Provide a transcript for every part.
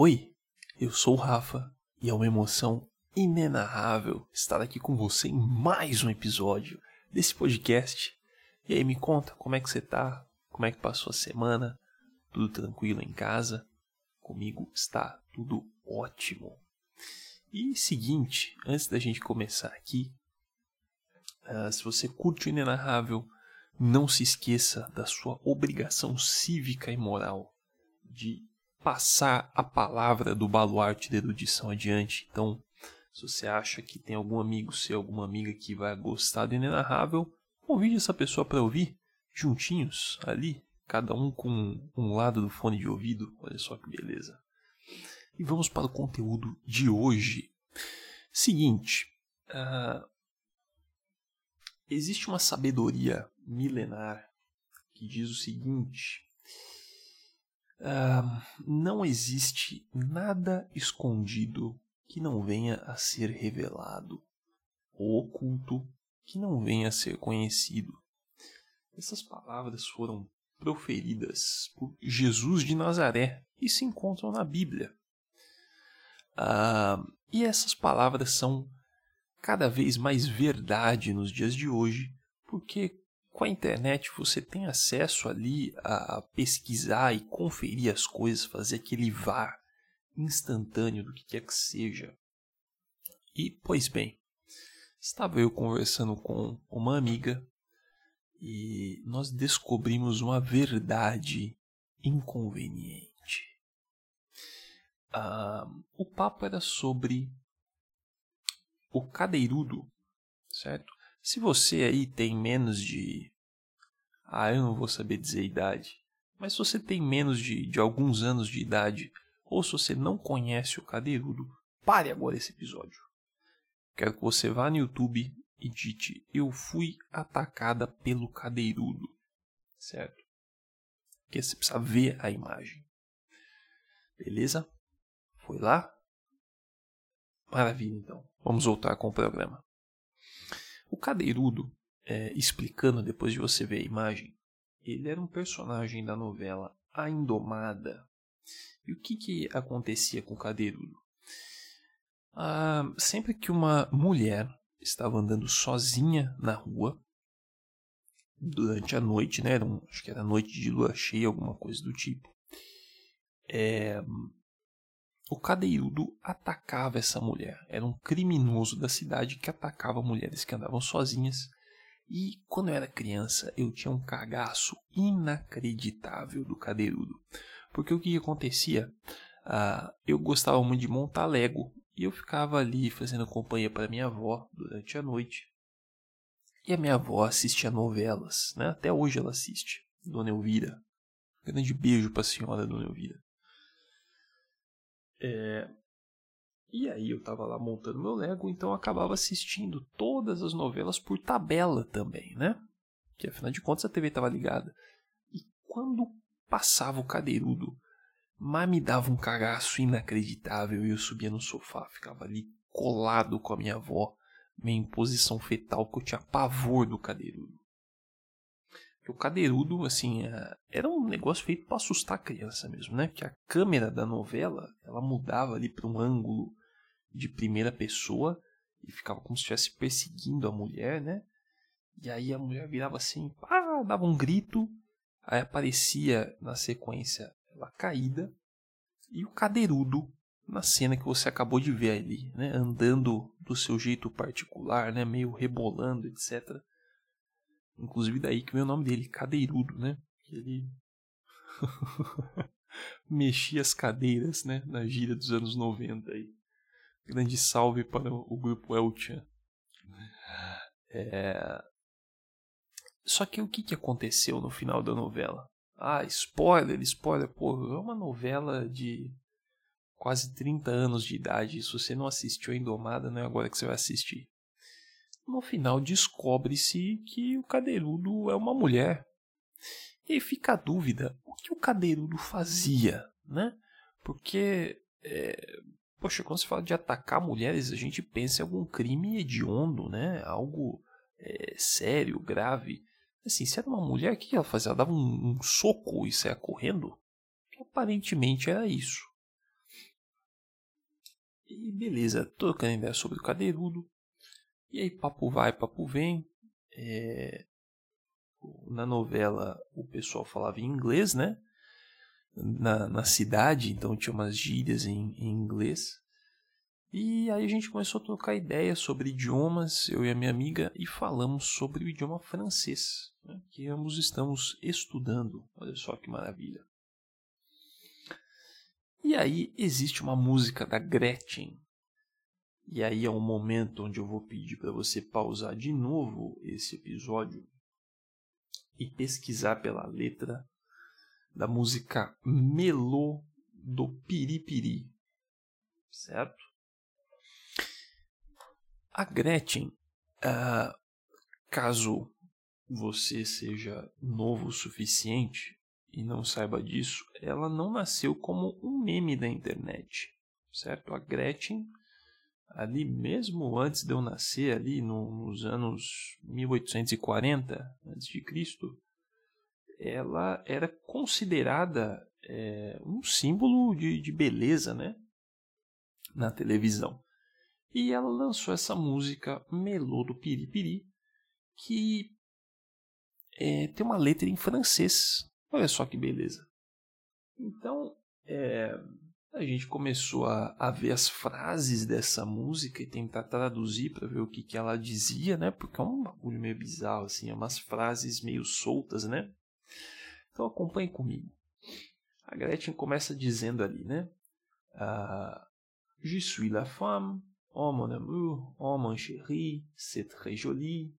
Oi, eu sou o Rafa e é uma emoção inenarrável estar aqui com você em mais um episódio desse podcast. E aí, me conta como é que você tá? Como é que passou a semana? Tudo tranquilo em casa? Comigo está tudo ótimo. E seguinte, antes da gente começar aqui, uh, se você curte o Inenarrável, não se esqueça da sua obrigação cívica e moral de passar a palavra do baluarte da erudição adiante. Então, se você acha que tem algum amigo seu, alguma amiga que vai gostar do Inenarrável, convide essa pessoa para ouvir juntinhos ali, cada um com um lado do fone de ouvido. Olha só que beleza. E vamos para o conteúdo de hoje. Seguinte, uh, existe uma sabedoria milenar que diz o seguinte: uh, não existe nada escondido que não venha a ser revelado, ou oculto que não venha a ser conhecido. Essas palavras foram proferidas por Jesus de Nazaré e se encontram na Bíblia. Uh, e essas palavras são cada vez mais verdade nos dias de hoje, porque com a internet você tem acesso ali a pesquisar e conferir as coisas, fazer aquele VAR instantâneo do que quer que seja. E, pois bem, estava eu conversando com uma amiga e nós descobrimos uma verdade inconveniente. Uh, o papo era sobre o cadeirudo, certo? Se você aí tem menos de. Ah, eu não vou saber dizer idade. Mas se você tem menos de, de alguns anos de idade, ou se você não conhece o cadeirudo, pare agora esse episódio. Quero que você vá no YouTube e dite: Eu fui atacada pelo cadeirudo. Certo? Porque você precisa ver a imagem. Beleza? Foi lá? Maravilha, então. Vamos voltar com o programa. Cadeirudo, é, explicando depois de você ver a imagem, ele era um personagem da novela A Indomada. E o que, que acontecia com o Cadeirudo? Ah, sempre que uma mulher estava andando sozinha na rua, durante a noite, né? Era um, acho que era noite de lua cheia, alguma coisa do tipo. É, o cadeirudo atacava essa mulher. Era um criminoso da cidade que atacava mulheres que andavam sozinhas. E quando eu era criança, eu tinha um cagaço inacreditável do cadeirudo. Porque o que acontecia? Uh, eu gostava muito de montar Lego. E eu ficava ali fazendo companhia para minha avó durante a noite. E a minha avó assistia novelas, né? Até hoje ela assiste. Dona Elvira. Grande beijo para a senhora, Dona Elvira. É... E aí eu tava lá montando meu Lego, então eu acabava assistindo todas as novelas por tabela também, né? Que afinal de contas a TV estava ligada. E quando passava o cadeirudo, mas me dava um cagaço inacreditável e eu subia no sofá, ficava ali colado com a minha avó, meio em posição fetal, que eu tinha pavor do cadeirudo. O cadeirudo, assim, é, era um negócio feito para assustar a criança mesmo, né? Que a câmera da novela, ela mudava ali para um ângulo de primeira pessoa e ficava como se estivesse perseguindo a mulher, né? E aí a mulher virava assim, pá, dava um grito, aí aparecia na sequência ela caída e o cadeirudo na cena que você acabou de ver ali, né? Andando do seu jeito particular, né? Meio rebolando, etc. Inclusive daí que veio o nome dele, Cadeirudo, né? Ele mexia as cadeiras, né? Na gíria dos anos 90 aí. Grande salve para o grupo Elchan. É... Só que o que, que aconteceu no final da novela? Ah, spoiler, spoiler. Pô, é uma novela de quase 30 anos de idade. Se você não assistiu a Indomada, não é agora que você vai assistir no final descobre-se que o cadeirudo é uma mulher. E aí fica a dúvida, o que o cadeirudo fazia, né? Porque, é, poxa, quando se fala de atacar mulheres, a gente pensa em algum crime hediondo, né? Algo é, sério, grave. Assim, se era uma mulher, o que ela fazia? Ela dava um, um soco e saia correndo? Aparentemente era isso. E beleza, trocando ideia sobre o cadeirudo. E aí papo vai, papo vem. É... Na novela o pessoal falava em inglês, né? Na, na cidade, então tinha umas gírias em, em inglês. E aí a gente começou a trocar ideias sobre idiomas, eu e a minha amiga, e falamos sobre o idioma francês, né, que ambos estamos estudando. Olha só que maravilha. E aí existe uma música da Gretchen. E aí é um momento onde eu vou pedir para você pausar de novo esse episódio e pesquisar pela letra da música Melô do Piripiri. Certo? A Gretchen, uh, caso você seja novo o suficiente e não saiba disso, ela não nasceu como um meme da internet, certo? A Gretchen, ali mesmo antes de eu nascer, ali no, nos anos 1840 a.C., ela era considerada é, um símbolo de, de beleza, né? Na televisão. E ela lançou essa música Melô do Piripiri, que é, tem uma letra em francês. Olha só que beleza. Então, é, a gente começou a, a, ver as frases dessa música e tentar traduzir para ver o que, que ela dizia, né? Porque é um bagulho meio bizarro, assim, é umas frases meio soltas, né? Então acompanhe comigo. A Gretchen começa dizendo ali, né? Uh, Je suis la femme Oh mon amour, oh mon chéri, c'est très joli.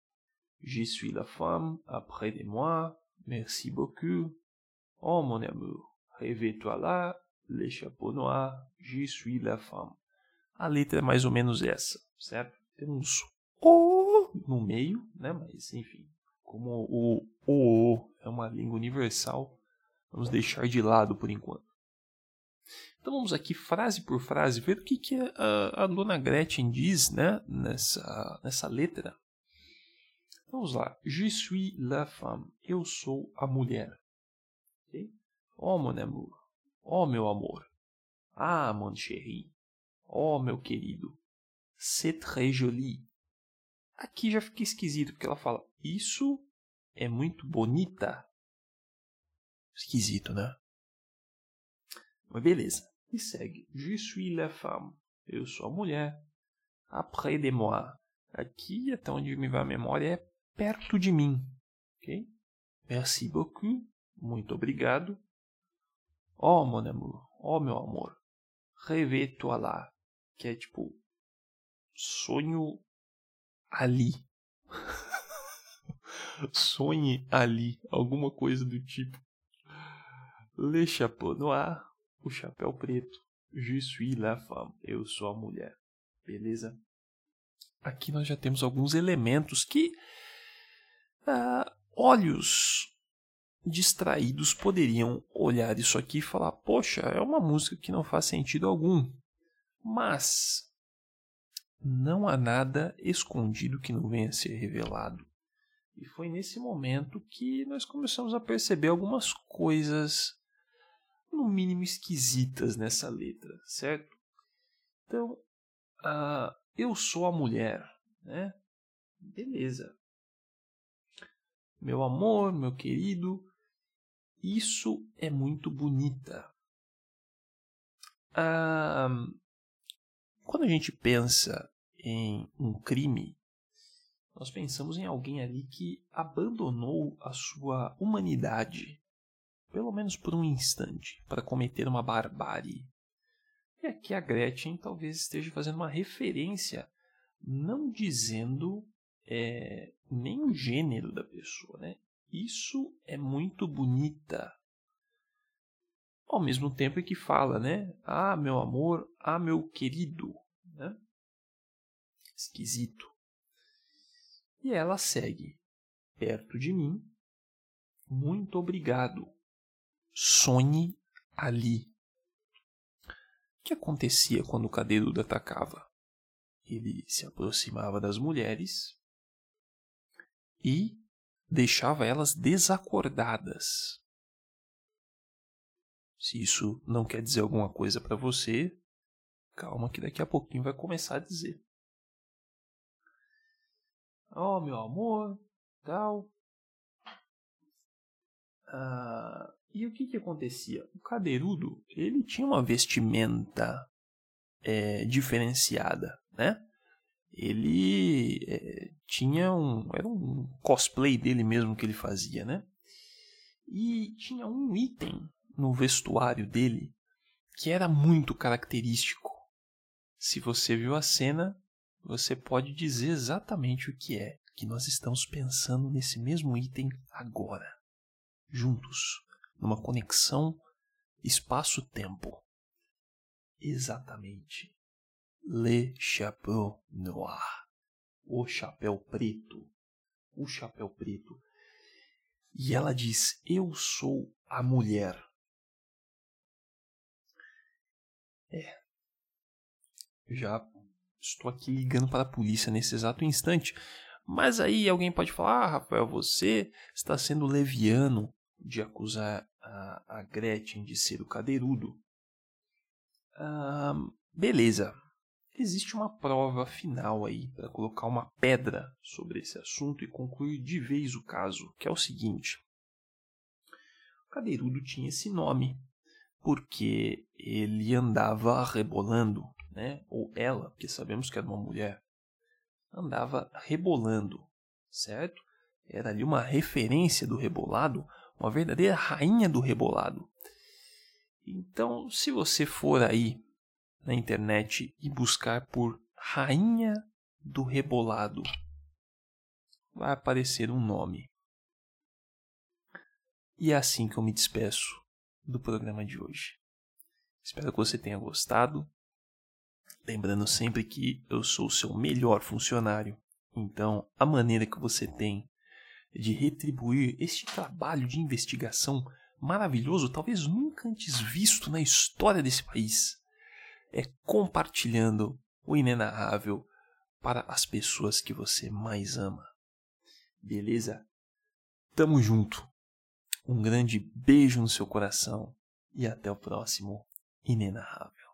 Je suis la femme après de moi, merci beaucoup. Oh mon amour, rêve-toi là, les chapeaux noirs, je suis la femme. A letra é mais ou menos essa, certo? Tem uns O no meio, né? Mas enfim, como o O é uma língua universal, vamos deixar de lado por enquanto. Então vamos aqui frase por frase ver o que, que a, a dona Gretchen diz né, nessa, nessa letra. Vamos lá. Je suis la femme. Eu sou a mulher. Okay? Oh, mon amour. Oh, meu amor. Ah, mon chéri. Oh, meu querido. C'est très joli. Aqui já fica esquisito, porque ela fala, isso é muito bonita. Esquisito, né? Mas beleza. E segue. Je suis la femme. Eu sou a mulher. Après de moi. Aqui, até onde me vai a memória, é perto de mim. Ok? Merci beaucoup. Muito obrigado. Oh, mon amour. Oh, meu amor. Rêve-toi là. Que é tipo. Sonho ali. Sonhe ali. Alguma coisa do tipo. Le chapeau noir o chapéu preto. Je suis la femme. Eu sou a mulher. Beleza? Aqui nós já temos alguns elementos que ah, olhos distraídos poderiam olhar isso aqui e falar: Poxa, é uma música que não faz sentido algum. Mas não há nada escondido que não venha a ser revelado. E foi nesse momento que nós começamos a perceber algumas coisas no mínimo esquisitas nessa letra, certo? Então, uh, eu sou a mulher, né? Beleza. Meu amor, meu querido, isso é muito bonita. Uh, quando a gente pensa em um crime, nós pensamos em alguém ali que abandonou a sua humanidade, pelo menos por um instante, para cometer uma barbárie. E aqui a Gretchen talvez esteja fazendo uma referência, não dizendo é, nem o gênero da pessoa, né? Isso é muito bonita. Ao mesmo tempo que fala, né? Ah, meu amor, ah, meu querido, né? Esquisito. E ela segue perto de mim. Muito obrigado sonhe ali. O que acontecia quando o cadeirudo atacava? Ele se aproximava das mulheres e deixava elas desacordadas. Se isso não quer dizer alguma coisa para você, Calma que daqui a pouquinho vai começar a dizer. Oh, meu amor, tal. Ah, e o que que acontecia? O cadeirudo, ele tinha uma vestimenta é, diferenciada, né? Ele é, tinha um... Era um cosplay dele mesmo que ele fazia, né? E tinha um item no vestuário dele que era muito característico. Se você viu a cena, você pode dizer exatamente o que é que nós estamos pensando nesse mesmo item agora, juntos, numa conexão espaço-tempo. Exatamente. Le Chapeau Noir. O chapéu preto. O chapéu preto. E ela diz: Eu sou a mulher. É. Já estou aqui ligando para a polícia nesse exato instante. Mas aí alguém pode falar: ah, Rafael, você está sendo leviano de acusar a, a Gretchen de ser o cadeirudo. Ah, beleza. Existe uma prova final aí para colocar uma pedra sobre esse assunto e concluir de vez o caso, que é o seguinte. O cadeirudo tinha esse nome porque ele andava rebolando, né? Ou ela, porque sabemos que era uma mulher, andava rebolando, certo? Era ali uma referência do rebolado, uma verdadeira rainha do rebolado. Então, se você for aí na internet e buscar por rainha do rebolado, vai aparecer um nome. E é assim que eu me despeço do programa de hoje. Espero que você tenha gostado. Lembrando sempre que eu sou o seu melhor funcionário. Então, a maneira que você tem de retribuir este trabalho de investigação maravilhoso, talvez nunca antes visto na história desse país, é compartilhando o inenarrável para as pessoas que você mais ama. Beleza? Tamo junto. Um grande beijo no seu coração e até o próximo Inenarrável.